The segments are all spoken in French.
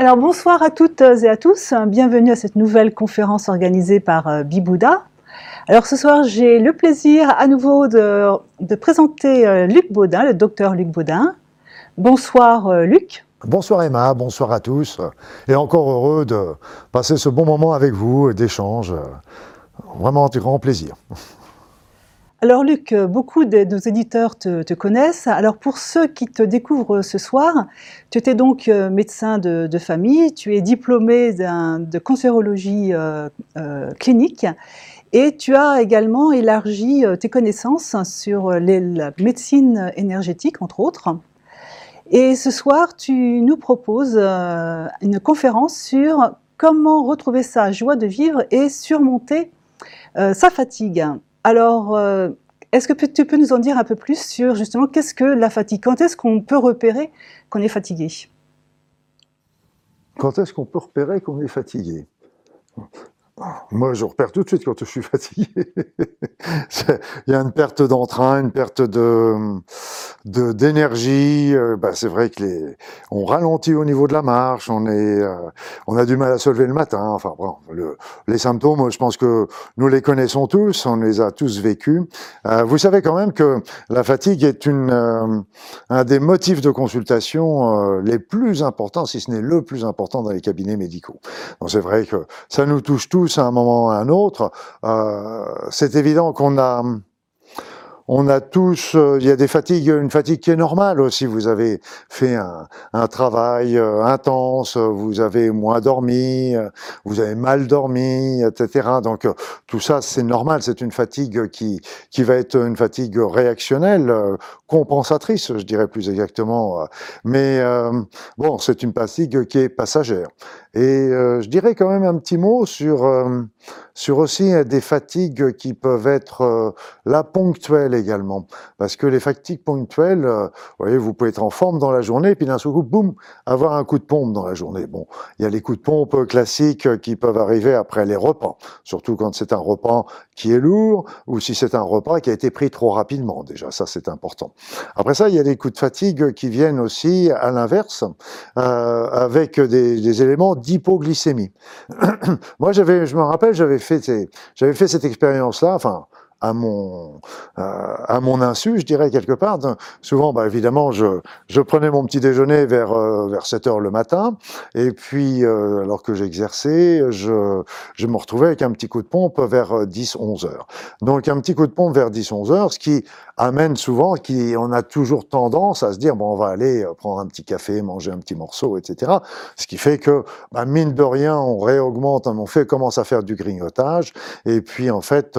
Alors bonsoir à toutes et à tous, bienvenue à cette nouvelle conférence organisée par euh, Bibouda. Alors ce soir j'ai le plaisir à nouveau de, présenter euh, Luc Baudin, le docteur Luc Baudin. Bonsoir euh, Luc. Bonsoir Emma, bonsoir à tous, et encore heureux de passer ce bon moment avec vous et d'échange. Vraiment un grand plaisir. Alors Luc, beaucoup de nos éditeurs te, connaissent. Alors pour ceux qui te découvrent ce soir, tu étais donc euh, médecin de, famille, tu es diplômé de cancérologie euh, euh, clinique et tu as également élargi tes connaissances sur la médecine énergétique, entre autres. Et ce soir, tu nous proposes une conférence sur comment retrouver sa joie de vivre et surmonter sa fatigue. Alors, euh, est-ce que tu peux nous en dire un peu plus sur justement qu'est-ce que la fatigue? Quand est-ce qu'on peut repérer qu'on est fatigué? Quand est-ce qu'on peut repérer qu'on est fatigué? Moi, je repère tout de suite quand je suis fatigué. Il y a une perte d'entrain, une perte de d'énergie. Euh, bah, c'est vrai que les, on ralentit au niveau de la marche, on est, euh, on a du mal à se lever le matin. Enfin, bon, les symptômes, je pense que nous les connaissons tous, on les a tous vécus. Euh, vous savez quand même que la fatigue est une, un des motifs de consultation les plus importants, si ce n'est le plus important dans les cabinets médicaux. Donc c'est vrai que ça nous touche tous à un moment ou à un autre, euh, c'est évident qu'on a on a tous, euh, il y a des fatigues, une fatigue qui est normale aussi. Vous avez fait un, travail euh, intense, vous avez moins dormi, vous avez mal dormi, etc. Donc tout ça, c'est normal. C'est une fatigue qui qui va être une fatigue réactionnelle, compensatrice, je dirais plus exactement. Mais bon, c'est une fatigue qui est passagère. Et euh, je dirais quand même un petit mot sur, euh, sur aussi euh, des fatigues qui peuvent être euh, là ponctuelles également. Parce que les fatigues ponctuelles, vous voyez, vous pouvez être en forme dans la journée, puis d'un seul coup, boum, avoir un coup de pompe dans la journée. Bon, il y a les coups de pompe classiques qui peuvent arriver après les repas, surtout quand c'est un repas qui est lourd, ou si c'est un repas qui a été pris trop rapidement. Déjà, ça c'est important. Après ça, il y a des coups de fatigue qui viennent aussi à l'inverse, avec des, des éléments d'hypoglycémie. Moi, je me rappelle, j'avais fait, j'avais fait cette expérience-là, enfin, à mon euh, à mon insu, je dirais quelque part. Souvent, bah, évidemment, je, je prenais mon petit déjeuner vers euh, vers 7 heures le matin, et puis euh, alors que j'exerçais, je je me retrouvais avec un petit coup de pompe vers 10 11 heures. Donc un petit coup de pompe vers 10 11 heures, ce qui amène souvent, qui on a toujours tendance à se dire bon, on va aller prendre un petit café, manger un petit morceau, etc. Ce qui fait que bah, mine de rien, on réaugmente, on fait commence à faire du grignotage, et puis en fait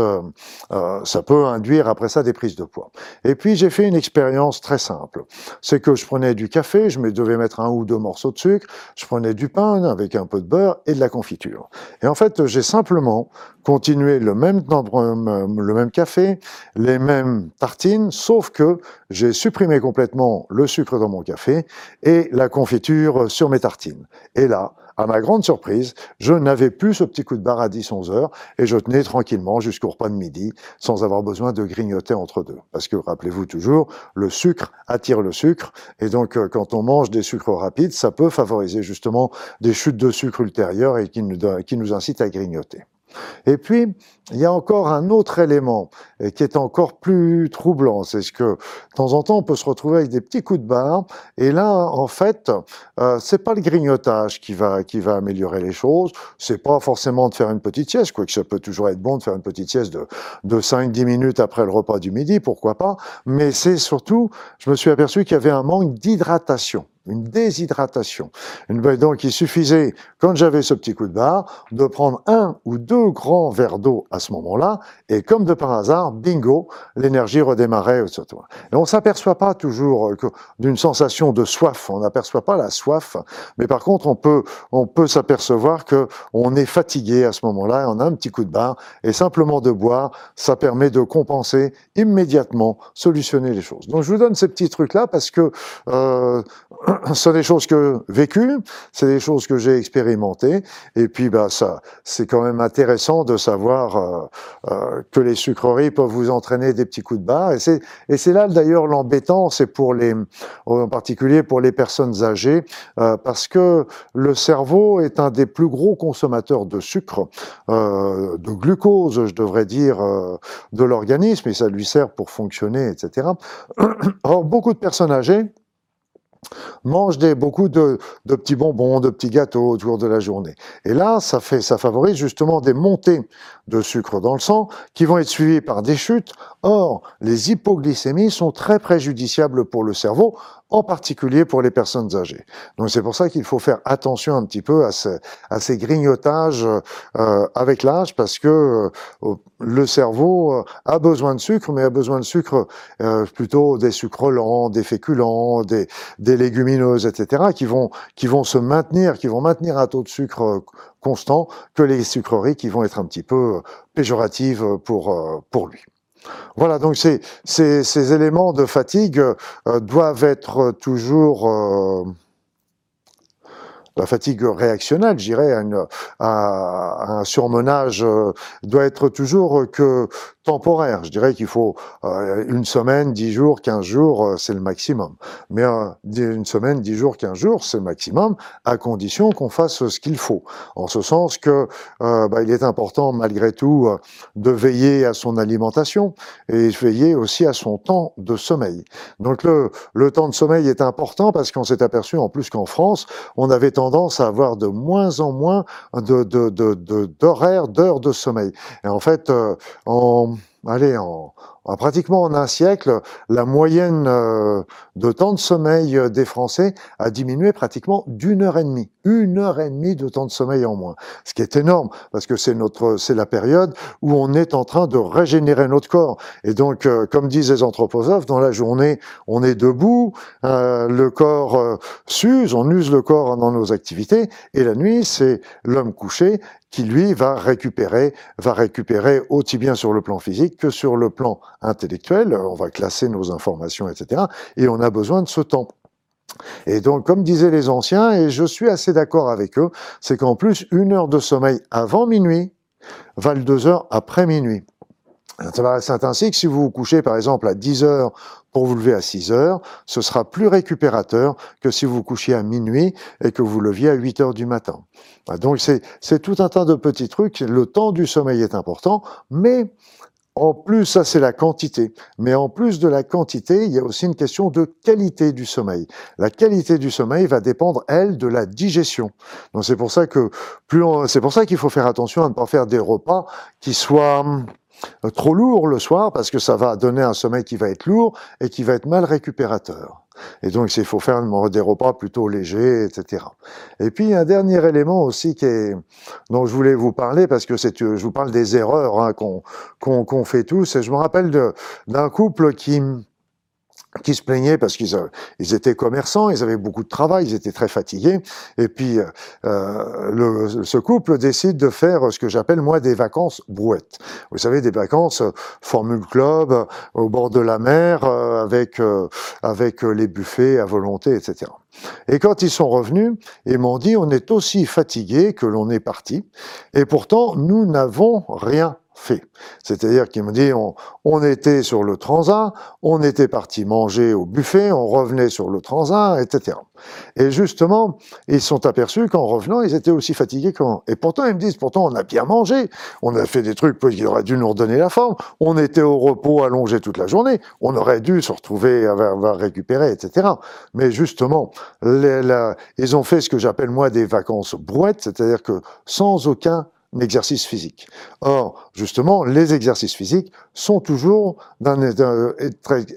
euh, ça peut induire après ça des prises de poids. Et puis j'ai fait une expérience très simple. C'est que je prenais du café, je devais mettre un ou deux morceaux de sucre, je prenais du pain avec un peu de beurre et de la confiture. Et en fait, j'ai simplement continué le même, le même café, les mêmes tartines, sauf que j'ai supprimé complètement le sucre dans mon café et la confiture sur mes tartines. Et là, à ma grande surprise, je n'avais plus ce petit coup de barre à 10-11 heures et je tenais tranquillement jusqu'au repas de midi sans avoir besoin de grignoter entre deux. Parce que rappelez-vous toujours, le sucre attire le sucre et donc euh, quand on mange des sucres rapides, ça peut favoriser justement des chutes de sucre ultérieures et qui nous, qui nous incitent à grignoter. Et puis, il y a encore un autre élément qui est encore plus troublant, c'est ce que de temps en temps on peut se retrouver avec des petits coups de barre, et là, en fait, euh, c'est pas le grignotage qui va qui va améliorer les choses, c'est pas forcément de faire une petite sieste, quoique ça peut toujours être bon de faire une petite sieste de de 5-10 minutes après le repas du midi, pourquoi pas, mais c'est surtout, je me suis aperçu qu'il y avait un manque d'hydratation une déshydratation. Donc il suffisait, quand j'avais ce petit coup de barre, de prendre un ou deux grands verres d'eau à ce moment-là, et comme de par hasard, bingo, l'énergie redémarrait. Et on s'aperçoit pas toujours d'une sensation de soif, on n'aperçoit pas la soif, mais par contre on peut, on peut s'apercevoir que on est fatigué à ce moment-là, et on a un petit coup de barre, et simplement de boire, ça permet de compenser immédiatement, solutionner les choses. Donc je vous donne ces petits trucs-là parce que euh, sont des choses que vécues, c'est des choses que j'ai expérimentées, et puis bah ça, c'est quand même intéressant de savoir euh, euh, que les sucreries peuvent vous entraîner des petits coups de barre, et c'est et c'est là d'ailleurs l'embêtant, c'est pour les, en particulier pour les personnes âgées, euh, parce que le cerveau est un des plus gros consommateurs de sucre, de glucose, je devrais dire, de l'organisme, et ça lui sert pour fonctionner, etc. Or beaucoup de personnes âgées mange des, beaucoup de, de, petits bonbons, de petits gâteaux autour de la journée. Et là, ça, fait, ça favorise justement des montées de sucre dans le sang qui vont être suivies par des chutes. Or, les hypoglycémies sont très préjudiciables pour le cerveau, en particulier pour les personnes âgées. Donc c'est pour ça qu'il faut faire attention un petit peu à, à ces grignotages euh, avec l'âge, parce que euh, le cerveau euh, a besoin de sucre, mais a besoin de sucre euh, plutôt des sucres lents, des féculents, des, des légumineuses, etc., qui vont, qui vont se maintenir, qui vont maintenir un taux de sucre constant, que les sucreries qui vont être un petit peu péjoratives pour, pour lui. Voilà, donc ces, ces, éléments de fatigue euh, doivent être toujours euh, la fatigue réactionnelle, je à, un surmenage euh, doit être toujours que temporaire. Je dirais qu'il faut euh, une semaine, dix jours, quinze jours, euh, c'est le maximum. Mais une semaine, dix jours, quinze jours, c'est le maximum, à condition qu'on fasse ce qu'il faut. En ce sens que bah, il est important, malgré tout, de veiller à son alimentation et veiller aussi à son temps de sommeil. Donc le, le temps de sommeil est important parce qu'on s'est aperçu en plus qu'en France, on avait tendance à avoir de moins en moins de, d'horaires, d'heures de sommeil. Et en fait, euh, en, allez, en, pratiquement en un siècle, la moyenne euh, de temps de sommeil euh, des Français a diminué pratiquement d'une heure et demie. Une heure et demie de temps de sommeil en moins. Ce qui est énorme, parce que c'est notre, c'est la période où on est en train de régénérer notre corps. Et donc, euh, comme disent les anthroposophes, dans la journée, on est debout, le corps s'use, on use le corps dans nos activités, et la nuit, c'est l'homme couché qui lui va récupérer, va récupérer aussi bien sur le plan physique que sur le plan intellectuel. On va classer nos informations, etc. Et on a besoin de ce temps. Et donc, comme disaient les anciens, et je suis assez d'accord avec eux, c'est qu'en plus, une heure de sommeil avant minuit valent deux heures après minuit. C'est ainsi que si vous vous couchez par exemple à 10 heures pour vous lever à 6 heures, ce sera plus récupérateur que si vous couchiez à minuit et que vous leviez à 8 heures du matin. Donc c'est tout un tas de petits trucs. Le temps du sommeil est important, mais en plus, ça c'est la quantité. Mais en plus de la quantité, il y a aussi une question de qualité du sommeil. La qualité du sommeil va dépendre, elle, de la digestion. Donc c'est pour ça que plus c'est pour ça qu'il faut faire attention à ne pas faire des repas qui soient euh, trop lourd le soir parce que ça va donner un sommeil qui va être lourd et qui va être mal récupérateur. Et donc, il faut faire des repas plutôt légers, etc. Et puis, un dernier élément aussi qui est, dont je voulais vous parler, parce que c'est, je vous parle des erreurs hein, qu'on, qu'on, fait tous. Et je me rappelle d'un couple qui, qui se plaignaient parce qu'ils ils étaient commerçants, ils avaient beaucoup de travail, ils étaient très fatigués. Et puis, euh, le, ce couple décide de faire ce que j'appelle moi des vacances brouettes. Vous savez, des vacances euh, Formule Club au bord de la mer euh, avec euh, avec les buffets à volonté, etc. Et quand ils sont revenus, ils m'ont dit on est aussi fatigués que l'on est parti, et pourtant nous n'avons rien fait. C'est-à-dire qu'il me dit, on, on, était sur le transat, on était parti manger au buffet, on revenait sur le transat, etc. Et justement, ils sont aperçus qu'en revenant, ils étaient aussi fatigués qu'en... Et pourtant, ils me disent, pourtant, on a bien mangé, on a fait des trucs qui auraient dû nous redonner la forme, on était au repos allongé toute la journée, on aurait dû se retrouver, avoir, récupérer, etc. Mais justement, ils ont fait ce que j'appelle moi des vacances brouettes, c'est-à-dire que sans aucun exercice physique. Or, justement, les exercices physiques sont toujours d'un,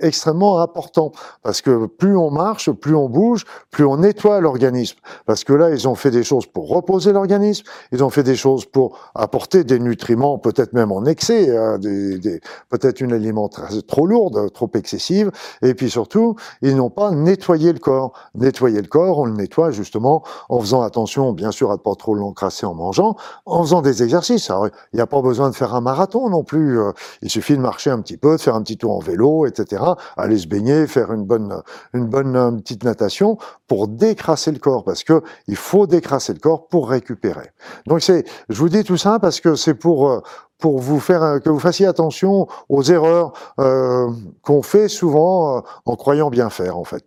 extrêmement importants parce que plus on marche, plus on bouge, plus on nettoie l'organisme. Parce que là, ils ont fait des choses pour reposer l'organisme, ils ont fait des choses pour apporter des nutriments, peut-être même en excès, hein, des, des, peut-être une alimentation trop lourde, trop excessive, et puis surtout, ils n'ont pas nettoyé le corps. Nettoyer le corps, on le nettoie justement en faisant attention, bien sûr, à ne pas trop l'encrasser en mangeant, en faisant des exercices. il n'y a pas besoin de faire un marathon non plus. Euh, il suffit de marcher un petit peu, de faire un petit tour en vélo, etc. Aller se baigner, faire une bonne, une bonne euh, petite natation pour décrasser le corps, parce que il faut décrasser le corps pour récupérer. Donc c'est, je vous dis tout ça parce que c'est pour euh, pour vous faire que vous fassiez attention aux erreurs qu'on fait souvent en croyant bien faire en fait.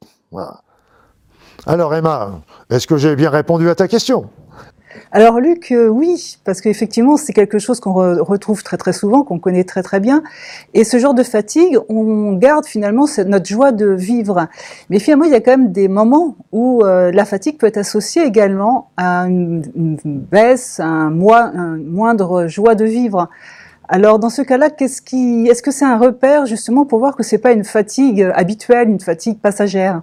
Alors Emma, est-ce que j'ai bien répondu à ta question? Alors Luc, euh, oui, parce qu'effectivement c'est quelque chose qu'on retrouve très très souvent, qu'on connaît très très bien. Et ce genre de fatigue, on garde finalement notre joie de vivre. Mais finalement, il y a quand même des moments où euh, la fatigue peut être associée également à une, baisse, à un, moindre joie de vivre. Alors dans ce cas-là, est-ce que c'est un repère justement pour voir que c'est pas une fatigue habituelle, une fatigue passagère?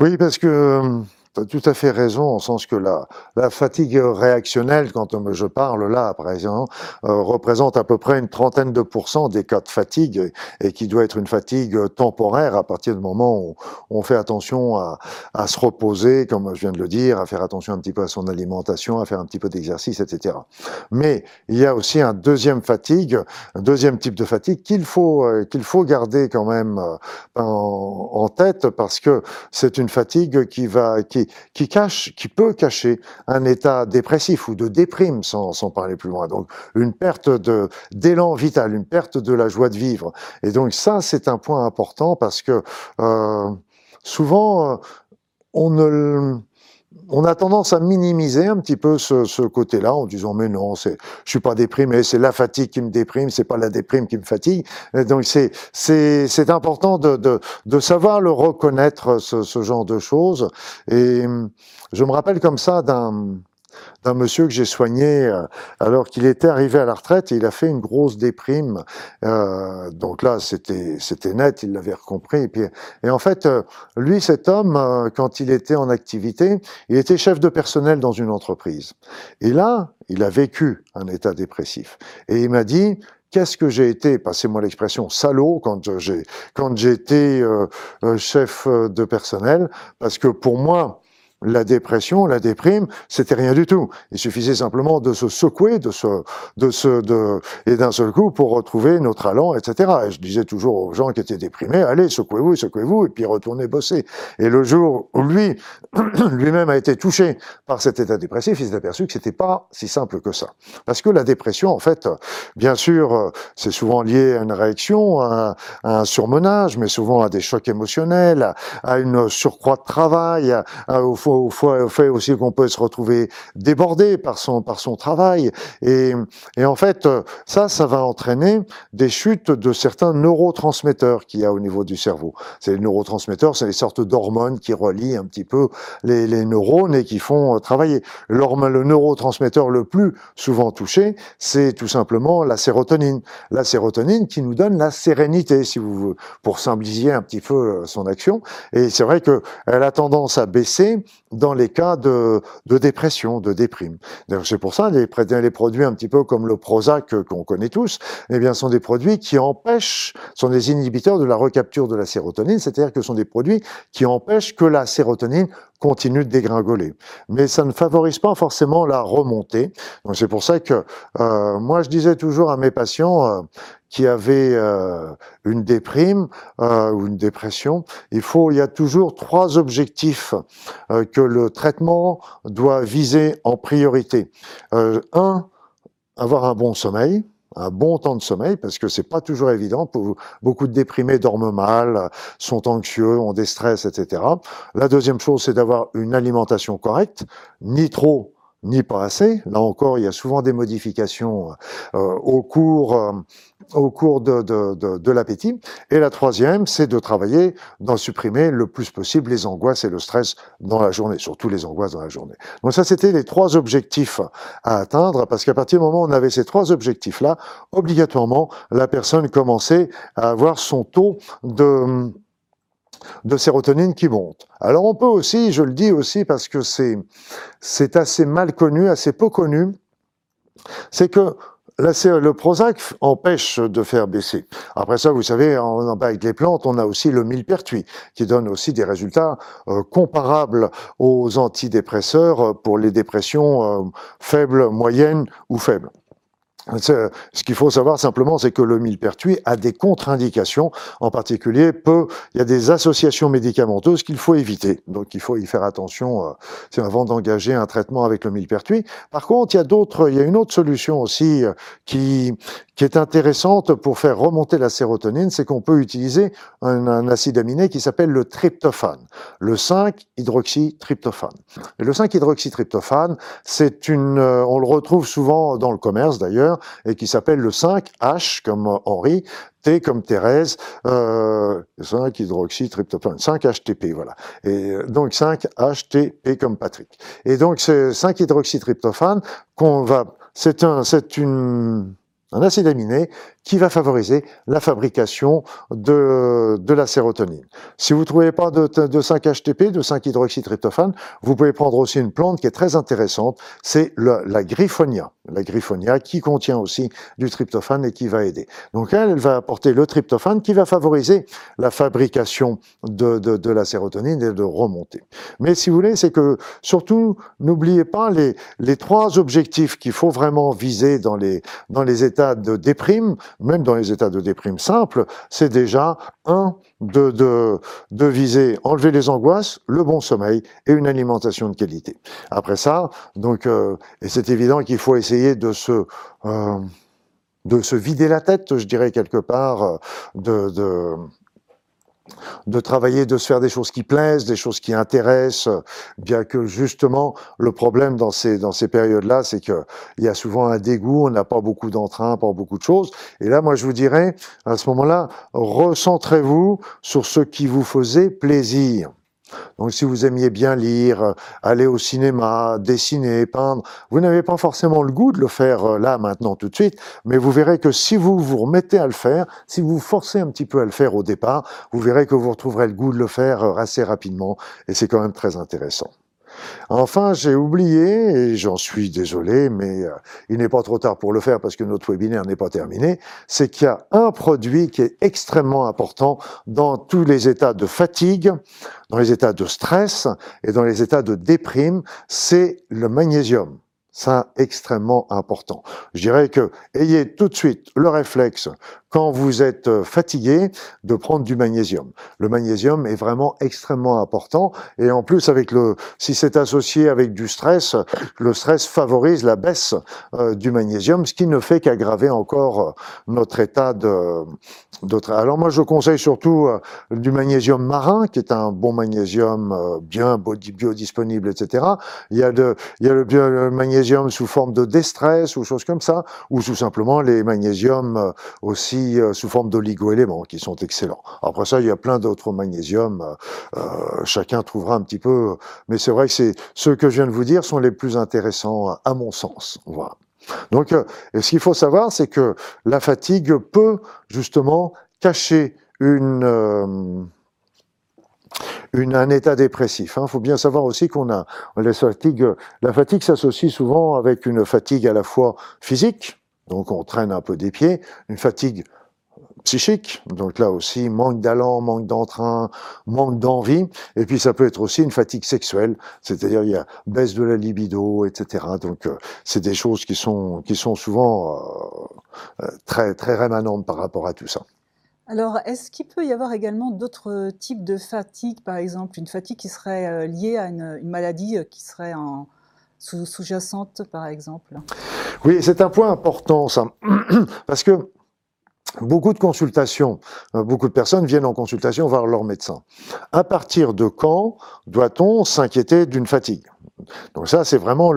Oui, parce que tout à fait raison, en sens que la, la fatigue réactionnelle, quand je parle là à présent, euh, représente à peu près une trentaine de pourcents des cas de fatigue et qui doit être une fatigue temporaire à partir du moment où on fait attention à, à, se reposer, comme je viens de le dire, à faire attention un petit peu à son alimentation, à faire un petit peu d'exercice, etc. Mais il y a aussi un deuxième fatigue, un deuxième type de fatigue qu'il faut euh, qu'il faut garder quand même euh, en, en tête parce que c'est une fatigue qui va qui qui cache, qui peut cacher un état dépressif ou de déprime, sans, parler plus loin. Donc, une perte de d'élan vital, une perte de la joie de vivre. Et donc, ça, c'est un point important parce que euh, souvent, euh, on ne on a tendance à minimiser un petit peu ce, ce côté-là en disant mais non, je suis pas déprimé, c'est la fatigue qui me déprime, c'est pas la déprime qui me fatigue. Et donc c'est c'est c'est important de, de de savoir le reconnaître ce, ce genre de choses. Et je me rappelle comme ça d'un d'un monsieur que j'ai soigné euh, alors qu'il était arrivé à la retraite et il a fait une grosse déprime. Euh, donc là, c'était c'était net, il l'avait compris. Et, puis, et en fait, euh, lui, cet homme, euh, quand il était en activité, il était chef de personnel dans une entreprise. Et là, il a vécu un état dépressif. Et il m'a dit, qu'est-ce que j'ai été, passez-moi l'expression, salaud quand j'ai quand j'étais euh, chef de personnel, parce que pour moi, la dépression, la déprime, c'était rien du tout. Il suffisait simplement de se secouer, de se, de se, de, et d'un seul coup pour retrouver notre allant, etc. Et je disais toujours aux gens qui étaient déprimés, allez, secouez-vous, secouez-vous, et puis retournez bosser. Et le jour où lui, lui-même a été touché par cet état dépressif, il s'est aperçu que c'était pas si simple que ça. Parce que la dépression, en fait, bien sûr, c'est souvent lié à une réaction, à, un surmenage, mais souvent à des chocs émotionnels, à, une surcroît de travail, à, au au, fait aussi qu'on peut se retrouver débordé par son par son travail et, et en fait ça ça va entraîner des chutes de certains neurotransmetteurs qu'il y a au niveau du cerveau. C'est les neurotransmetteurs, c'est les sortes d'hormones qui relient un petit peu les, les neurones et qui font euh, travailler. Le neurotransmetteur le plus souvent touché, c'est tout simplement la sérotonine. La sérotonine qui nous donne la sérénité, si vous pour simplifier un petit peu euh, son action. Et c'est vrai que elle a tendance à baisser dans les cas de, de dépression, de déprime. C'est pour ça les, les produits un petit peu comme le Prozac euh, qu'on connaît tous, eh bien, sont des produits qui empêchent, sont des inhibiteurs de la recapture de la sérotonine, c'est-à-dire que ce sont des produits qui empêchent que la sérotonine continue de dégringoler. Mais ça ne favorise pas forcément la remontée. C'est pour ça que euh, moi je disais toujours à mes patients euh, qui avaient euh, une déprime euh, ou une dépression, il faut, il y a toujours trois objectifs euh, que le traitement doit viser en priorité. un, avoir un bon sommeil un bon temps de sommeil parce que c'est pas toujours évident. Beaucoup de déprimés dorment mal, sont anxieux, ont des stress, etc. La deuxième chose, c'est d'avoir une alimentation correcte, ni trop ni pas assez. Là encore, il y a souvent des modifications euh, au cours, euh, au cours de, de, de, de l'appétit. Et la troisième, c'est de travailler dans supprimer le plus possible les angoisses et le stress dans la journée, surtout les angoisses dans la journée. Donc ça, c'était les trois objectifs à atteindre, parce qu'à partir du moment où on avait ces trois objectifs-là, obligatoirement, la personne commençait à avoir son taux de de sérotonine qui monte. Alors on peut aussi, je le dis aussi parce que c'est c'est assez mal connu, assez peu connu, c'est que le Prozac empêche de faire baisser. Après ça, vous savez, avec les plantes, on a aussi le millepertuis, qui donne aussi des résultats euh, comparables aux antidépresseurs pour les dépressions euh, faibles, moyennes ou faibles. Ce qu'il faut savoir simplement, c'est que le millepertuis a des contre-indications. En particulier, il y a des associations médicamenteuses qu'il faut éviter. Donc, il faut y faire attention euh, avant d'engager un traitement avec le millepertuis. Par contre, il y a d'autres, il y a une autre solution aussi euh, qui, est intéressante pour faire remonter la sérotonine, c'est qu'on peut utiliser un, un, acide aminé qui s'appelle le tryptophane, le 5-hydroxytryptophane. Et le 5-hydroxytryptophane, c'est une, euh, on le retrouve souvent dans le commerce d'ailleurs, et qui s'appelle le 5H comme Henri, T comme Thérèse, euh, 5 hydroxytryptophane, 5 HTP, voilà. Et donc 5 HTP comme Patrick. Et donc c'est 5 hydroxytryptophane qu'on va, c'est un, c'est une un acide aminé qui va favoriser la fabrication de, de la sérotonine. Si vous ne trouvez pas de, de 5-HTP, de 5-hydroxytryptophane, vous pouvez prendre aussi une plante qui est très intéressante, c'est la griffonia. La griffonia qui contient aussi du tryptophane et qui va aider. Donc elle, elle va apporter le tryptophane qui va favoriser la fabrication de, de, de la sérotonine et de remonter. Mais si vous voulez, c'est que surtout, n'oubliez pas les, les trois objectifs qu'il faut vraiment viser dans les, dans les états de déprime, même dans les états de déprime simple, c'est déjà un de, de, de, viser enlever les angoisses, le bon sommeil et une alimentation de qualité. Après ça, donc, euh, et c'est évident qu'il faut essayer de se euh, de se vider la tête, je dirais quelque part, euh, de, de de travailler, de se faire des choses qui plaisent, des choses qui intéressent, bien que justement le problème dans ces dans ces périodes-là, c'est que il y a souvent un dégoût, on n'a pas beaucoup d'entrain, pas beaucoup de choses. Et là, moi, je vous dirais, à ce moment-là, recentrez-vous sur ce qui vous faisait plaisir. Donc si vous aimiez bien lire, aller au cinéma, dessiner, peindre, vous n'avez pas forcément le goût de le faire euh, là, maintenant, tout de suite, mais vous verrez que si vous vous remettez à le faire, si vous vous forcez un petit peu à le faire au départ, vous verrez que vous retrouverez le goût de le faire euh, assez rapidement, et c'est quand même très intéressant. Enfin, j'ai oublié, et j'en suis désolé, mais euh, il n'est pas trop tard pour le faire parce que notre webinaire n'est pas terminé, c'est qu'il y a un produit qui est extrêmement important dans tous les états de fatigue, dans les états de stress et dans les états de déprime, c'est le magnésium. C'est extrêmement important. Je dirais que ayez tout de suite le réflexe quand vous êtes euh, fatigué, de prendre du magnésium. Le magnésium est vraiment extrêmement important et en plus avec le, si c'est associé avec du stress, le stress favorise la baisse euh, du magnésium, ce qui ne fait qu'aggraver encore euh, notre état de, d'autre. Alors moi je conseille surtout du magnésium marin, qui est un bon magnésium bien biodisponible, etc. Il y a de, le magnésium sous forme de déstress ou choses comme ça, ou tout simplement les magnésiums aussi euh, sous forme d'oligo-éléments qui sont excellents. Après ça, il y a plein d'autres magnésiums. Euh, euh, chacun trouvera un petit peu, mais c'est vrai que ceux que je viens de vous dire sont les plus intéressants à mon sens. Voilà. Donc, ce qu'il faut savoir, c'est que la fatigue peut justement cacher une un état dépressif. Il hein. faut bien savoir aussi qu'on a. La fatigue s'associe souvent avec une fatigue à la fois physique, donc on traîne un peu des pieds, une fatigue psychique, donc là aussi manque d'allant, manque d'entrain, manque d'envie, et puis ça peut être aussi une fatigue sexuelle, c'est-à-dire il y a baisse de la libido, etc. Donc euh, c'est des choses qui sont qui sont souvent euh, euh, très très rémanentes par rapport à tout ça. Alors, est-ce qu'il peut y avoir également d'autres types de fatigue, par exemple, une fatigue qui serait liée à une, une maladie qui serait en, sous-jacente, par exemple Oui, c'est un point important, ça. Parce que beaucoup de consultations, euh, beaucoup de personnes viennent en consultation voir leur médecin. À partir de quand doit-on s'inquiéter d'une fatigue? Donc ça, c'est vraiment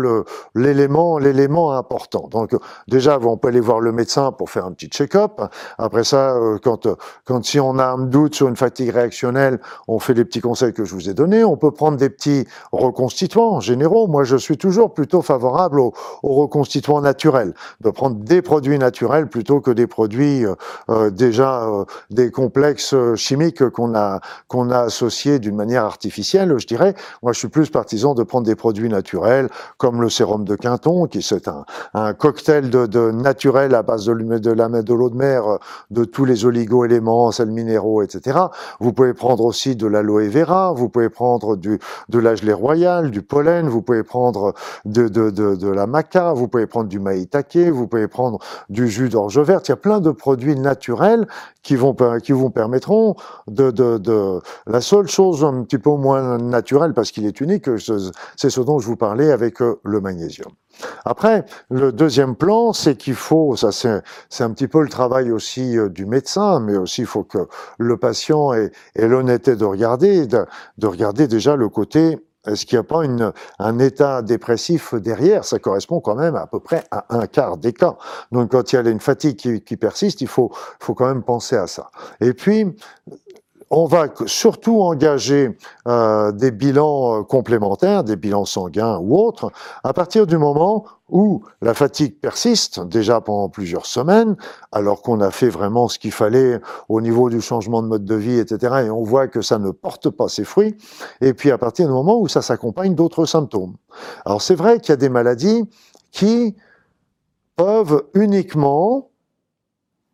l'élément, important. Donc déjà, on peut aller voir le médecin pour faire un petit check-up. Après ça, euh, quand, quand si on a un doute sur une fatigue réactionnelle, on fait les petits conseils que je vous ai donnés. On peut prendre des petits reconstituants généraux. Moi, je suis toujours plutôt favorable aux, reconstituants naturels, de prendre des produits naturels plutôt que des produits euh, euh, déjà des complexes chimiques qu'on a qu'on a associés d'une manière artificielle. Je dirais. Moi, je suis plus partisan de prendre des produits produits naturels, comme le sérum de Quinton, qui c'est un, cocktail de, de, naturel à base de, l'eau de mer, de tous les oligo-éléments, sels minéraux, etc. Vous pouvez prendre aussi de l'aloe vera, vous pouvez prendre de la gelée royale, du pollen, vous pouvez prendre de, la maca, vous pouvez prendre du maïtake, vous pouvez prendre du jus d'orge verte. Il y a plein de produits naturels qui vont qui vous permettront de, de la seule chose un petit peu moins naturelle parce qu'il est unique c'est ce dont je vous parlais avec euh, le magnésium après le deuxième plan c'est qu'il faut ça c'est un petit peu le travail aussi euh, du médecin mais aussi il faut que le patient ait, l'honnêteté de regarder de, de regarder déjà le côté est-ce qu'il n'y a pas un état dépressif derrière? Ça correspond quand même à, peu près à un quart des cas. Donc quand il y a une fatigue qui, qui persiste, il faut, faut quand même penser à ça. Et puis, on va surtout engager euh, des bilans euh, complémentaires, des bilans sanguins ou autres, à partir du moment où la fatigue persiste, déjà pendant plusieurs semaines, alors qu'on a fait vraiment ce qu'il fallait au niveau du changement de mode de vie, etc., et on voit que ça ne porte pas ses fruits, et puis à partir du moment où ça s'accompagne d'autres symptômes. Alors c'est vrai qu'il y a des maladies qui peuvent uniquement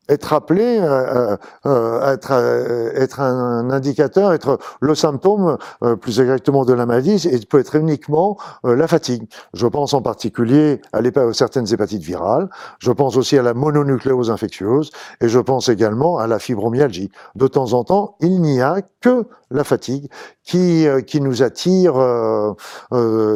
être appelé, euh, euh, euh être, euh, être un indicateur, être le symptôme euh, plus exactement de la maladie, et peut être uniquement la fatigue. Je pense en particulier à certaines hépatites virales, je pense aussi à la mononucléose infectieuse, et je pense également à la fibromyalgie. De temps en temps, il n'y a que la fatigue qui, qui nous attire,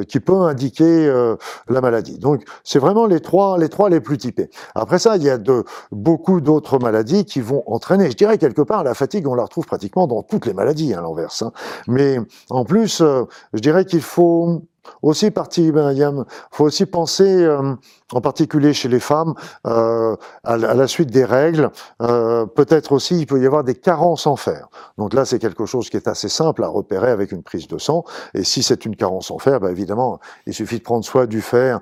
qui peut indiquer la maladie. Donc c'est vraiment les trois, les trois les plus typés. Après ça, il y a de, beaucoup d'autres maladies qui vont entraîner. Je dirais quelque part, la fatigue, on la retrouve pratiquement dans toutes les maladies, à hein, l'inverse. Hein. Mais en plus, euh, je dirais qu'il faut aussi partie, ben, il faut aussi penser, euh, en particulier chez les femmes, euh, à, la suite des règles. Euh, peut-être aussi, il peut y avoir des carences en fer. Donc là, c'est quelque chose qui est assez simple à repérer avec une prise de sang. Et si c'est une carence en fer, ben, évidemment, il suffit de prendre soit du fer,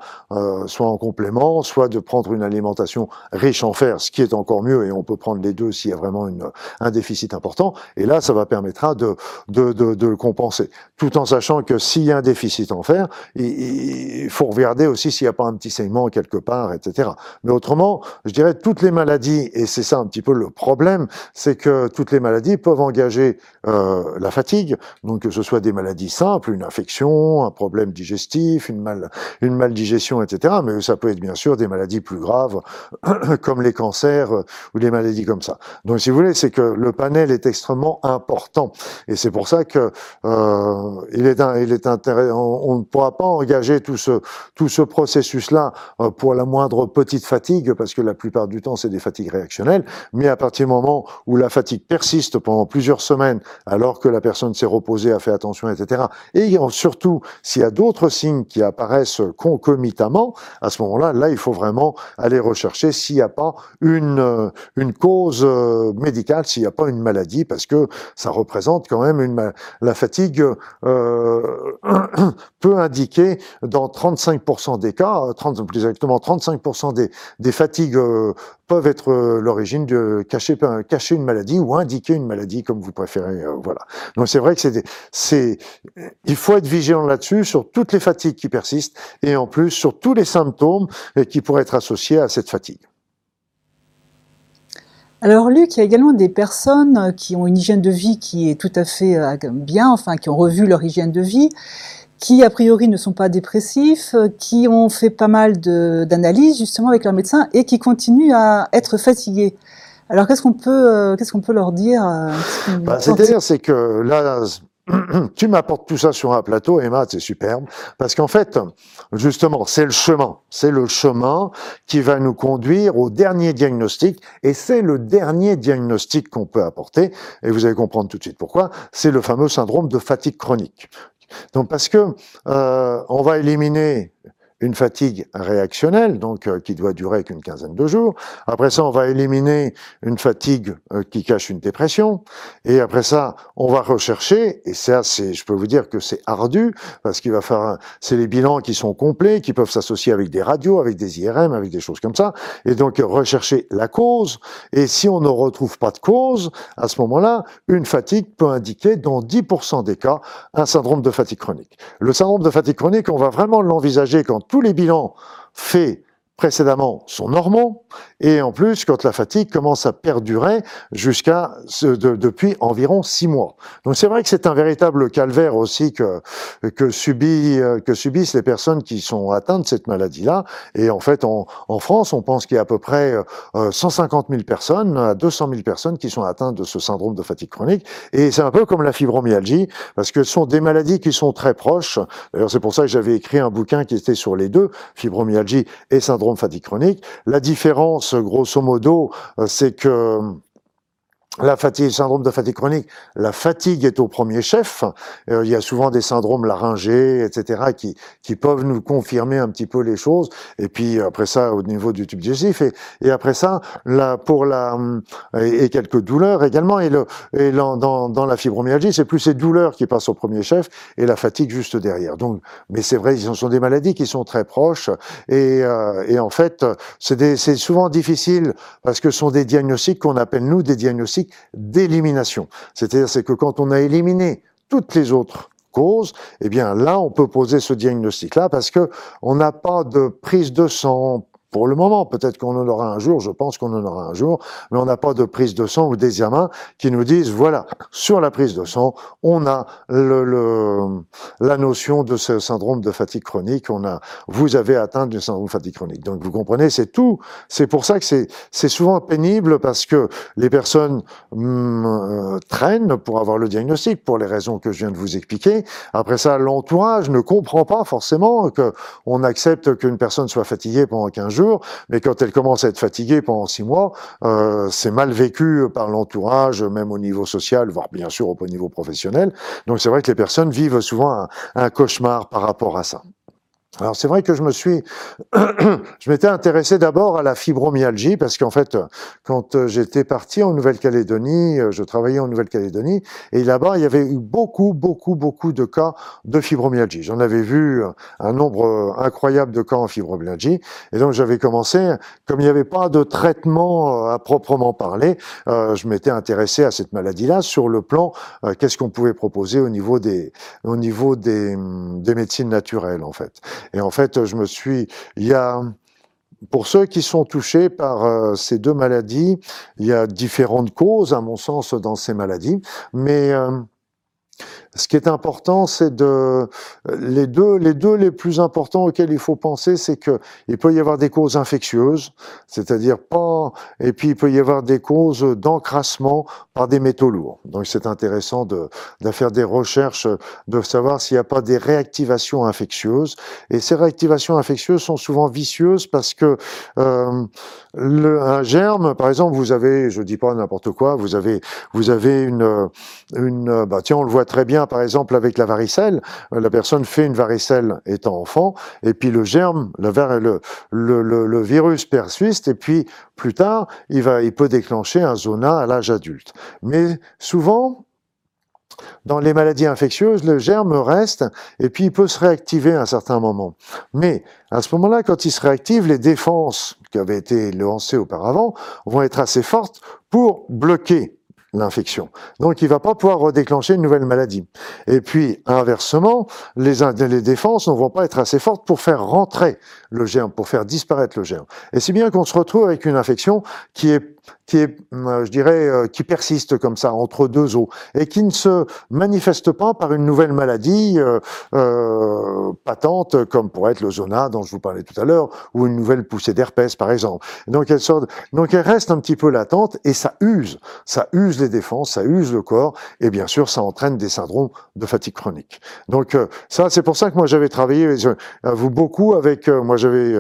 soit en complément, soit de prendre une alimentation riche en fer, ce qui est encore mieux. Et on peut prendre les deux s'il y a vraiment une, un déficit important. Et là, ça va permettra de, de, de, de le compenser, tout en sachant que s'il y a un déficit en fer il faut regarder aussi s'il n'y a pas un petit saignement quelque part, etc. Mais autrement, je dirais toutes les maladies, et c'est ça un petit peu le problème, c'est que toutes les maladies peuvent engager euh, la fatigue, donc que ce soit des maladies simples, une infection, un problème digestif, une, mal, une maldigestion, etc. Mais ça peut être bien sûr des maladies plus graves, comme les cancers euh, ou des maladies comme ça. Donc si vous voulez, c'est que le panel est extrêmement important, et c'est pour ça que euh, il est, il est intéressant. Ne pourra pas engager tout ce, tout ce processus-là euh, pour la moindre petite fatigue, parce que la plupart du temps, c'est des fatigues réactionnelles, mais à partir du moment où la fatigue persiste pendant plusieurs semaines, alors que la personne s'est reposée, a fait attention, etc., et surtout, s'il y a d'autres signes qui apparaissent concomitamment, à ce moment-là, là, il faut vraiment aller rechercher s'il n'y a pas une, euh, une cause euh, médicale, s'il n'y a pas une maladie, parce que ça représente quand même une, la fatigue euh, peut indiquer dans 35% des cas, 30, plus exactement 35% des, des fatigues euh, peuvent être euh, l'origine de cacher, cacher une maladie ou indiquer une maladie comme vous préférez. Euh, voilà. Donc c'est vrai que c'est, il faut être vigilant là-dessus sur toutes les fatigues qui persistent et en plus sur tous les symptômes qui pourraient être associés à cette fatigue. Alors Luc, il y a également des personnes qui ont une hygiène de vie qui est tout à fait bien, enfin qui ont revu leur hygiène de vie qui a priori ne sont pas dépressifs, euh, qui ont fait pas mal d'analyses justement avec leur médecin et qui continuent à être fatigués. Alors qu'est-ce qu'on peut, euh, qu'est-ce qu'on peut leur dire euh, bah, C'est-à-dire, c'est que là, tu m'apportes tout ça sur un plateau, Emma, c'est superbe, parce qu'en fait, justement, c'est le chemin, c'est le chemin qui va nous conduire au dernier diagnostic, et c'est le dernier diagnostic qu'on peut apporter, et vous allez comprendre tout de suite pourquoi, c'est le fameux syndrome de fatigue chronique. Donc parce que euh, on va éliminer une fatigue réactionnelle, donc euh, qui doit durer qu'une quinzaine de jours. Après ça, on va éliminer une fatigue euh, qui cache une dépression. Et après ça, on va rechercher, et ça, c'est, je peux vous dire que c'est ardu, parce qu'il va faire, c'est les bilans qui sont complets, qui peuvent s'associer avec des radios, avec des IRM, avec des choses comme ça. Et donc, rechercher la cause. Et si on ne retrouve pas de cause, à ce moment-là, une fatigue peut indiquer, dans 10% des cas, un syndrome de fatigue chronique. Le syndrome de fatigue chronique, on va vraiment l'envisager quand tous les bilans faits précédemment sont normaux, et en plus quand la fatigue commence à perdurer jusqu'à de, depuis environ six mois. Donc c'est vrai que c'est un véritable calvaire aussi que que, subit, que subissent les personnes qui sont atteintes de cette maladie-là. Et en fait, en, en France, on pense qu'il y a à peu près 150 euh, 000 personnes à 200 000 personnes qui sont atteintes de ce syndrome de fatigue chronique. Et c'est un peu comme la fibromyalgie, parce que ce sont des maladies qui sont très proches. D'ailleurs, c'est pour ça que j'avais écrit un bouquin qui était sur les deux, fibromyalgie et syndrome fatigue chronique. La différence, grosso modo, euh, c'est que la fatigue, syndrome de fatigue chronique, la fatigue est au premier chef. Euh, il y a souvent des syndromes laryngés, etc., qui, qui peuvent nous confirmer un petit peu les choses. Et puis après ça, au niveau du tube digestif, et, et après ça, pour la et, quelques douleurs également. Et, le, et dans, dans la fibromyalgie, c'est plus ces douleurs qui passent au premier chef et la fatigue juste derrière. Donc, mais c'est vrai, ce sont des maladies qui sont très proches. Et, euh, et en fait, c'est souvent difficile parce que ce sont des diagnostics qu'on appelle nous des diagnostics d'élimination. C'est-à-dire c'est que quand on a éliminé toutes les autres causes, eh bien là on peut poser ce diagnostic-là parce que on n'a pas de prise de sang, pour le moment. Peut-être qu'on en aura un jour, je pense qu'on en aura un jour, mais on n'a pas de prise de sang ou d'examen qui nous disent, voilà, sur la prise de sang, on a le, le, la notion de ce syndrome de fatigue chronique, on a, vous avez atteint du syndrome de fatigue chronique. Donc vous comprenez, c'est tout. C'est pour ça que c'est, souvent pénible parce que les personnes hum, euh, traînent pour avoir le diagnostic pour les raisons que je viens de vous expliquer. Après ça, l'entourage ne comprend pas forcément que on accepte qu'une personne soit fatiguée pendant 15 jours mais quand elle commence à être fatiguée pendant six mois, euh, c'est mal vécu par l'entourage, même au niveau social, voire bien sûr au niveau professionnel. Donc c'est vrai que les personnes vivent souvent un cauchemar par rapport à ça. Alors c'est vrai que je me suis, je m'étais intéressé d'abord à la fibromyalgie parce qu'en fait, quand euh, j'étais parti en Nouvelle-Calédonie, euh, je travaillais en Nouvelle-Calédonie et là-bas il y avait eu beaucoup, beaucoup, beaucoup de cas de fibromyalgie. J'en avais vu un nombre euh, incroyable de cas en fibromyalgie et donc j'avais commencé, comme il n'y avait pas de traitement à proprement parler, je m'étais intéressé à cette maladie-là sur le plan qu'est-ce qu'on pouvait proposer au niveau des, au niveau des, des médecines naturelles en fait. Et en fait, je me suis, il y a, pour ceux qui sont touchés par euh, ces deux maladies, il y a différentes causes, à mon sens, dans ces maladies, mais euh, ce qui est important, c'est de les deux, les deux les plus importants auxquels il faut penser, c'est que il peut y avoir des causes infectieuses, c'est-à-dire pas, et puis il peut y avoir des causes d'encrassement par des métaux lourds. Donc c'est intéressant de, de faire des recherches, de savoir s'il n'y a pas des réactivations infectieuses. Et ces réactivations infectieuses sont souvent vicieuses parce que euh, le, un germe, par exemple, vous avez, je dis pas n'importe quoi, vous avez, vous avez une, une, bah tiens, on le voit très bien par exemple, avec la varicelle. Euh, la personne fait une varicelle étant enfant, et puis le germe, le, virus persiste, et puis plus tard, il, va, il peut déclencher un zona à l'âge adulte. Mais souvent, dans les maladies infectieuses, le germe reste et puis il peut se réactiver à un certain moment. Mais à ce moment-là, quand il se réactive, les défenses qui avaient été lancées auparavant vont être assez fortes pour bloquer l'infection. Donc, il va pas pouvoir redéclencher une nouvelle maladie. Et puis, inversement, les, les défenses ne vont pas être assez fortes pour faire rentrer le germe, pour faire disparaître le germe. Et c'est bien qu'on se retrouve avec une infection qui est qui est, euh, je dirais, euh, qui persiste comme ça entre deux os et qui ne se manifeste pas par une nouvelle maladie euh, euh, patente comme pourrait être le zona dont je vous parlais tout à l'heure ou une nouvelle poussée d'herpès par exemple. Donc elle sort, donc elle reste un petit peu latente et ça use, ça use les défenses, ça use le corps et bien sûr ça entraîne des syndromes de fatigue chronique. Donc ça c'est pour ça que moi j'avais travaillé, vous beaucoup avec, moi j'avais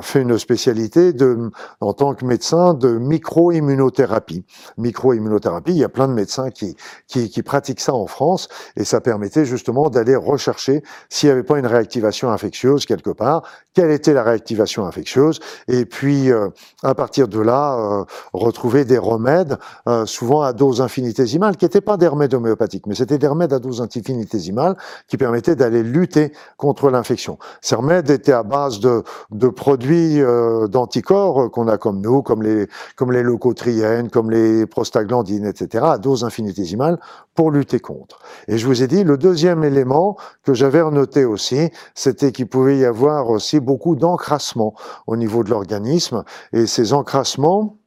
fait une spécialité de en tant que médecin de micro-immunothérapie. Micro-immunothérapie, il y a plein de médecins qui, qui, qui pratiquent ça en France et ça permettait justement d'aller rechercher s'il n'y avait pas une réactivation infectieuse quelque part, quelle était la réactivation infectieuse et puis euh, à partir de là, euh, retrouver des remèdes, euh, souvent à dose infinitésimale, qui n'étaient pas des remèdes homéopathiques, mais c'était des remèdes à dose infinitésimale qui permettaient d'aller lutter contre l'infection. Ces remèdes étaient à base de, de produits d'anticorps qu'on a comme nous, comme les, comme les leucotriènes, comme les prostaglandines, etc., à dose infinitésimale pour lutter contre. Et je vous ai dit, le deuxième élément que j'avais noté aussi, c'était qu'il pouvait y avoir aussi beaucoup d'encrassement au niveau de l'organisme. Et ces encrassements,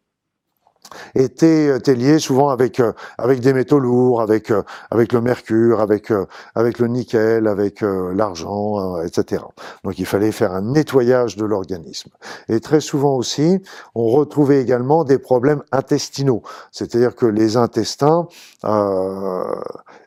étaient, étaient liés souvent avec euh, avec des métaux lourds, avec euh, avec le mercure, avec euh, avec le nickel, avec l'argent, etc. Donc il fallait faire un nettoyage de l'organisme. Et très souvent aussi, on retrouvait également des problèmes intestinaux, c'est-à-dire que les intestins euh,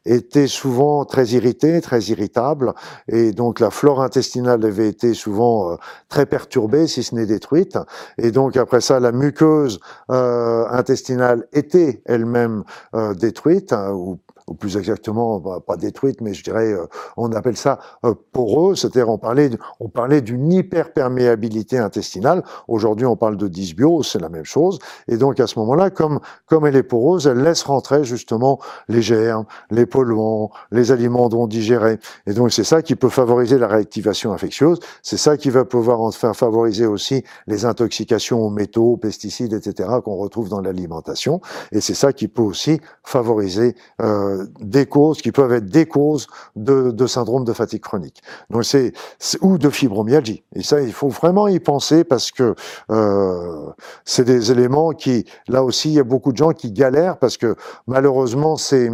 étaient souvent très irrités, très irritables, et donc la flore intestinale avait été souvent très perturbée, si ce n'est détruite. Et donc après ça, la muqueuse euh, intestinale était elle-même euh, détruite, hein, ou ou plus exactement, bah, pas détruite, mais je dirais, euh, on appelle ça euh, poreuse, c'est-à-dire on parlait, on parlait d'une hyperperméabilité intestinale. Aujourd'hui, on parle de dysbiose, c'est la même chose. Et donc à ce moment-là, comme comme elle est poreuse, elle laisse rentrer justement les germes, les polluants, les aliments non digérés. Et donc c'est ça qui peut favoriser la réactivation infectieuse. C'est ça qui va pouvoir en faire favoriser aussi les intoxications aux métaux, aux pesticides, etc. qu'on retrouve dans l'alimentation. Et c'est ça qui peut aussi favoriser euh, des causes qui peuvent être des causes de, syndrome de fatigue chronique. Donc c'est ou de fibromyalgie. Et ça, il faut vraiment y penser parce que euh, c'est des éléments qui, là aussi, il y a beaucoup de gens qui galèrent parce que malheureusement, ces,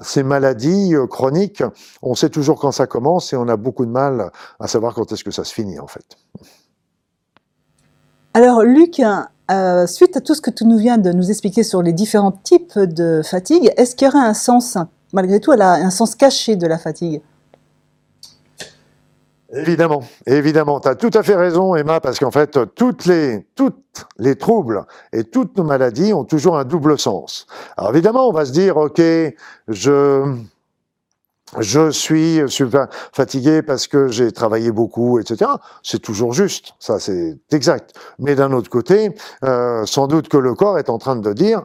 ces maladies euh, chroniques, on sait toujours quand ça commence et on a beaucoup de mal à savoir quand est-ce que ça se finit en fait. Alors Luc, euh, suite à tout ce que tu nous viens de nous expliquer sur les différents types de fatigue, est-ce qu'il y aurait un sens, malgré tout, un sens caché de la fatigue? Évidemment, évidemment, tu as tout à fait raison, Emma, parce qu'en fait, toutes toutes les troubles et toutes nos maladies ont toujours un double sens. Alors évidemment, on va se dire, ok, je, je suis super fatigué parce que j'ai travaillé beaucoup, etc. C'est toujours juste, ça c'est exact. Mais d'un autre côté, euh, sans doute que le corps est en train de dire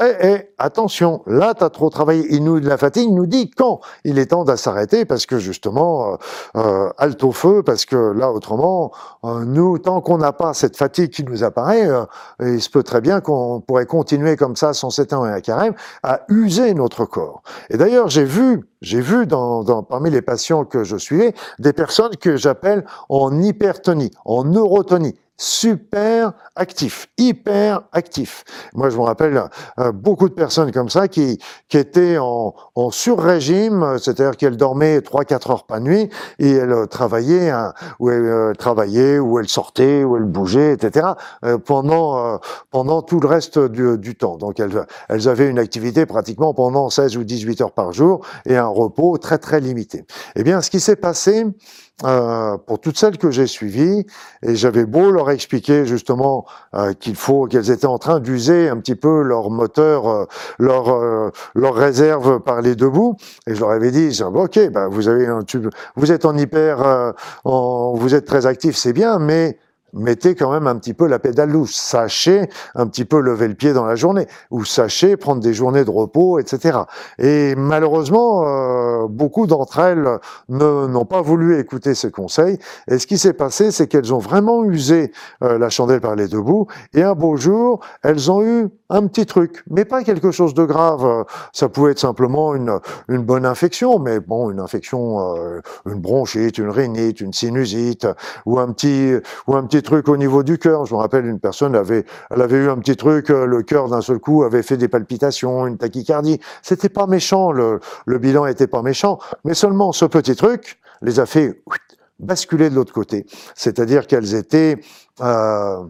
eh, eh, attention, là, tu as trop travaillé. Il nous, la fatigue nous dit quand il est temps de s'arrêter parce que justement, euh, euh halte au feu, parce que là, autrement, euh, nous, tant qu'on n'a pas cette fatigue qui nous apparaît, euh, il se peut très bien qu'on pourrait continuer comme ça, sans s'éteindre et un carême, à user notre corps. Et d'ailleurs, j'ai vu, j'ai vu dans, dans, parmi les patients que je suivais, des personnes que j'appelle en hypertonie, en neurotonie super actif, hyper actif. Moi, je me rappelle euh, beaucoup de personnes comme ça qui, qui étaient en, en sur-régime, c'est-à-dire qu'elles dormaient 3-4 heures par nuit et elles euh, travaillaient, hein, ou elles euh, travaillaient, ou elles sortaient, ou elles bougeaient, etc. pendant pendant tout le reste du, du, temps. Donc elles, elles avaient une activité pratiquement pendant 16 ou 18 heures par jour et un repos très très limité. Eh bien, ce qui s'est passé, euh, pour toutes celles que j'ai suivies, et j'avais beau leur expliquer justement euh, qu'il faut qu'elles étaient en train d'user un petit peu leur moteur, euh, leur euh, leur réserve par les deux bouts, et je leur avais dit ok, ben vous avez un tube, vous êtes en hyper, en, vous êtes très actif, c'est bien, mais mettez quand même un petit peu la pédale douce. Sachez un petit peu lever le pied dans la journée, ou sachez prendre des journées de repos, etc. Et malheureusement, euh, beaucoup d'entre elles n'ont pas voulu écouter ces conseils. Et ce qui s'est passé, c'est qu'elles ont vraiment usé euh, la chandelle par les deux bouts. Et un beau jour, elles ont eu un petit truc, mais pas quelque chose de grave. Ça pouvait être simplement une, une bonne infection, mais bon, une infection, euh, une bronchite, une rhinite, une sinusite, ou un petit, ou un petit truc au niveau du cœur. Je me rappelle, une personne avait, elle avait eu un petit truc, euh, le cœur d'un seul coup avait fait des palpitations, une tachycardie. C'était pas méchant, le, le bilan était pas méchant, mais seulement ce petit truc les a fait basculer de l'autre côté. C'est-à-dire qu'elles étaient euh,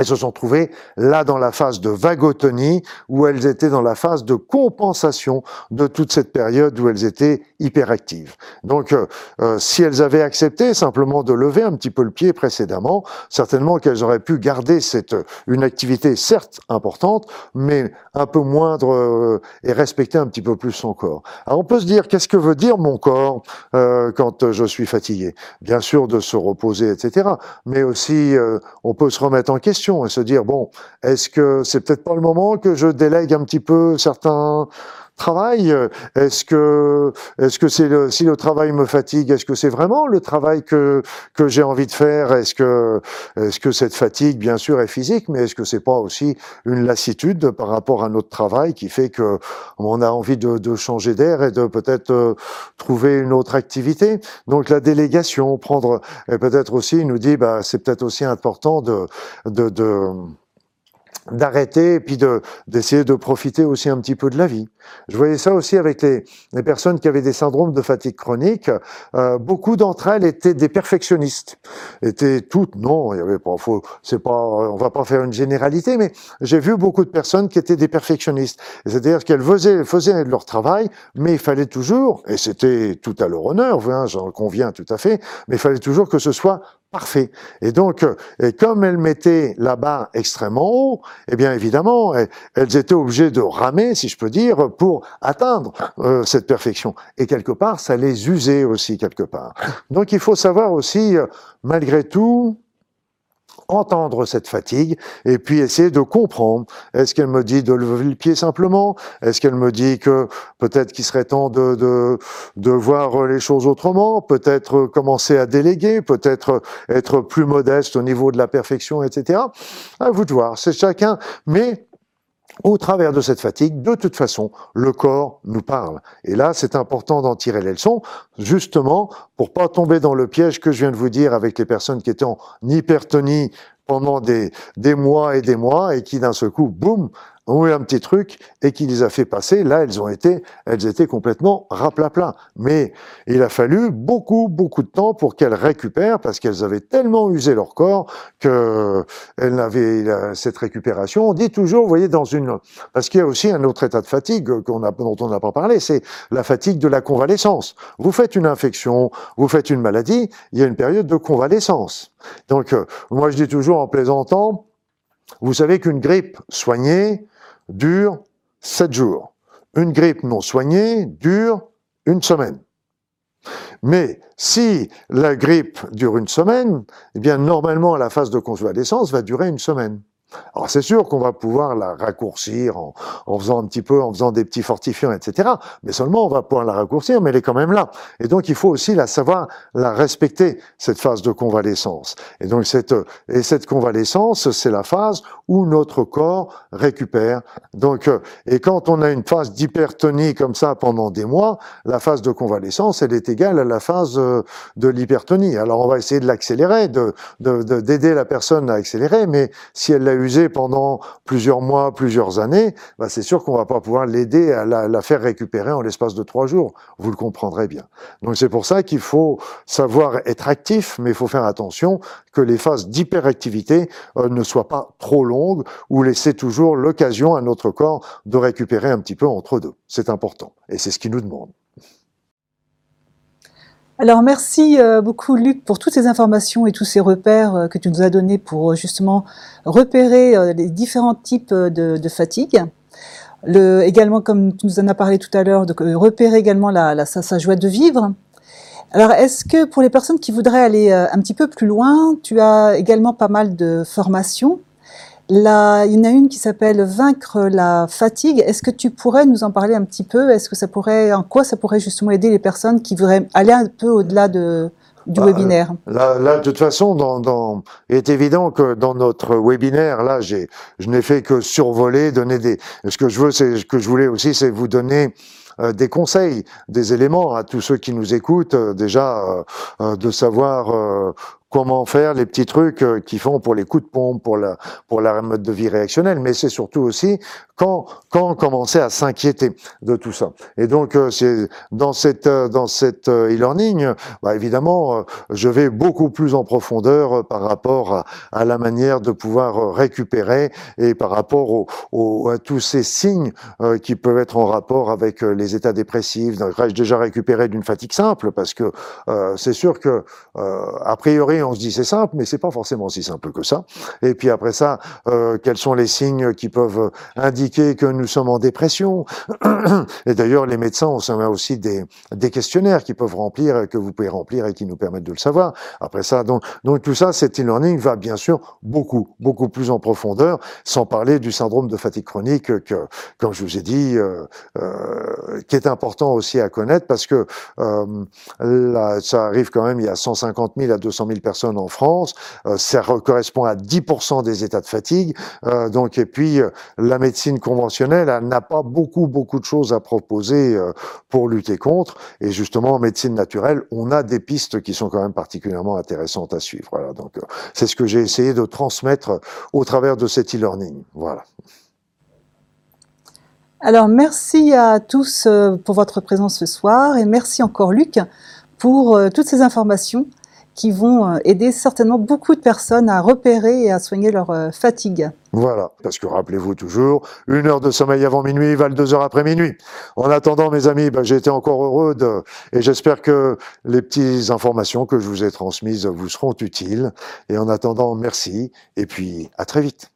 elles se sont trouvées là dans la phase de vagotonie, où elles étaient dans la phase de compensation de toute cette période où elles étaient hyperactives. Donc, euh, euh, si elles avaient accepté simplement de lever un petit peu le pied précédemment, certainement qu'elles auraient pu garder cette une activité certes importante, mais un peu moindre euh, et respecter un petit peu plus son corps. Alors, on peut se dire, qu'est-ce que veut dire mon corps quand je suis fatigué? Bien sûr, de se reposer, etc. Mais aussi, on peut se remettre en question et se dire bon, est-ce que c'est peut-être pas le moment que je délègue un petit peu certains travail Est-ce que est-ce que c'est le, si le travail me fatigue, est-ce que c'est vraiment le travail que que j'ai envie de faire? Est-ce que est-ce que cette fatigue, bien sûr, est physique, mais est-ce que c'est pas aussi une lassitude par rapport à notre travail qui fait que on a envie de, de changer d'air et de peut-être euh, trouver une autre activité? Donc la délégation, prendre et peut-être aussi nous dit bah c'est peut-être aussi important de de, de d'arrêter et puis de d'essayer de profiter aussi un petit peu de la vie. Je voyais ça aussi avec les, les personnes qui avaient des syndromes de fatigue chronique. Euh, beaucoup d'entre elles étaient des perfectionnistes. Étaient toutes non, il y avait pas faut c'est pas on va pas faire une généralité mais j'ai vu beaucoup de personnes qui étaient des perfectionnistes. C'est-à-dire qu'elles faisaient faisaient leur travail mais il fallait toujours et c'était tout à leur honneur, hein, j'en conviens tout à fait, mais il fallait toujours que ce soit parfait. Et donc, euh, comme elles mettaient la barre extrêmement haut, eh bien évidemment, elles étaient obligées de ramer, si je peux dire, pour atteindre euh, cette perfection. Et quelque part, ça les usait aussi quelque part. Donc il faut savoir aussi, euh, malgré tout, entendre cette fatigue et puis essayer de comprendre. Est-ce qu'elle me dit de lever le pied simplement? Est-ce qu'elle me dit que peut-être qu'il serait temps de, de, de voir les choses autrement? Peut-être commencer à déléguer? Peut-être être plus modeste au niveau de la perfection, etc. À vous de voir. C'est chacun. Mais au travers de cette fatigue, de toute façon, le corps nous parle. Et là, c'est important d'en tirer les leçons, justement, pour pas tomber dans le piège que je viens de vous dire avec les personnes qui étaient en hypertonie pendant des, mois et des mois et qui d'un seul coup, boum, ont eu un petit truc et qui les a fait passer. Là, elles ont été, elles étaient complètement raplapla. Mais il a fallu beaucoup, beaucoup de temps pour qu'elles récupèrent parce qu'elles avaient tellement usé leur corps que elles n'avaient cette récupération. On dit toujours, vous voyez, dans une, parce qu'il y a aussi un autre état de fatigue dont on n'a pas parlé, c'est la fatigue de la convalescence. Vous faites une infection, vous faites une maladie, il y a une période de convalescence. Donc, euh, moi, je dis toujours en plaisantant, vous savez qu'une grippe soignée, dure 7 jours. Une grippe non soignée dure une semaine. Mais si la grippe dure une semaine, eh bien normalement la phase de convalescence va durer une semaine. Alors c'est sûr qu'on va pouvoir la raccourcir en, en, faisant un petit peu, en faisant des petits fortifiants, etc. Mais seulement on va pouvoir la raccourcir, mais elle est quand même là. Et donc il faut aussi la savoir, la respecter cette phase de convalescence. Et donc cette et cette convalescence, c'est la phase où notre corps récupère. Donc et quand on a une phase d'hypertonie comme ça pendant des mois, la phase de convalescence, elle est égale à la phase de l'hypertonie. Alors on va essayer de l'accélérer, de d'aider la personne à accélérer, mais si elle l'a usé pendant plusieurs mois, plusieurs années, bah c'est sûr qu'on va pas pouvoir l'aider à la, faire récupérer en l'espace de trois jours. Vous le comprendrez bien. Donc c'est pour ça qu'il faut savoir être actif, mais il faut faire attention que les phases d'hyperactivité euh, ne soient pas trop longues ou laisser toujours l'occasion à notre corps de récupérer un petit peu entre deux. C'est important et c'est ce qu'il nous demande. Alors merci euh, beaucoup Luc pour toutes ces informations et tous ces repères euh, que tu nous as donnés pour euh, justement repérer les différents types de, fatigue. Le, également, comme tu nous en as parlé tout à l'heure, de repérer également la, la, sa, joie de vivre. Alors, est-ce que pour les personnes qui voudraient aller un petit peu plus loin, tu as également pas mal de formations Là, il y en a une qui s'appelle Vaincre la fatigue. Est-ce que tu pourrais nous en parler un petit peu? Est-ce que ça pourrait, en quoi ça pourrait justement aider les personnes qui voudraient aller un peu au-delà de, du bah, webinaire? là, là, de toute façon, dans, dans, il est évident que dans notre webinaire, là, j'ai, je n'ai fait que survoler, donner des. Ce que je veux, c'est, ce que je voulais aussi, c'est vous donner des conseils, des éléments à tous ceux qui nous écoutent, déjà de savoir comment faire les petits trucs euh, qu'ils font pour les coups de pompe, pour la, pour la mode de vie réactionnelle, mais c'est surtout aussi quand, quand commencer à s'inquiéter de tout ça. Et donc, euh, c'est dans cette, euh, dans cette e-learning, bah, évidemment, je vais beaucoup plus en profondeur par rapport à, à la manière de pouvoir récupérer et par rapport au, au, à tous ces signes qui peuvent être en rapport avec les états dépressifs. J'ai déjà récupéré d'une fatigue simple? Parce que c'est sûr que, a priori, on se dit c'est simple, mais c'est pas forcément si simple que ça. Et puis après ça, euh, quels sont les signes qui peuvent indiquer que nous sommes en dépression? Et d'ailleurs, les médecins ont aussi des, des questionnaires qui peuvent remplir, que vous pouvez remplir et qui nous permettent de le savoir. Après ça, donc, donc tout ça, cet e-learning va bien sûr beaucoup, beaucoup plus en profondeur, sans parler du syndrome de fatigue chronique que, comme je vous ai dit, euh, euh, qui est important aussi à connaître parce que euh, là, ça arrive quand même, il y a 150 000 à 200 000 personnes personnes en France. Euh, ça correspond à 10% des états de fatigue. Euh, donc, et puis, euh, la médecine conventionnelle n'a pas beaucoup, beaucoup de choses à proposer pour lutter contre. Et justement, en médecine naturelle, on a des pistes qui sont quand même particulièrement intéressantes à suivre. Voilà. Donc, c'est ce que j'ai essayé de transmettre au travers de cet e-learning. Voilà. Alors, merci à tous pour votre présence ce soir et merci encore Luc pour toutes ces informations qui vont euh, aider certainement beaucoup de personnes à repérer et à soigner leur euh, fatigue. Voilà, parce que rappelez-vous toujours, une heure de sommeil avant minuit valent deux heures après minuit. En attendant, mes amis, ben, j'ai été encore heureux de, et j'espère que les petites informations que je vous ai transmises vous seront utiles. Et en attendant, merci, et puis à très vite.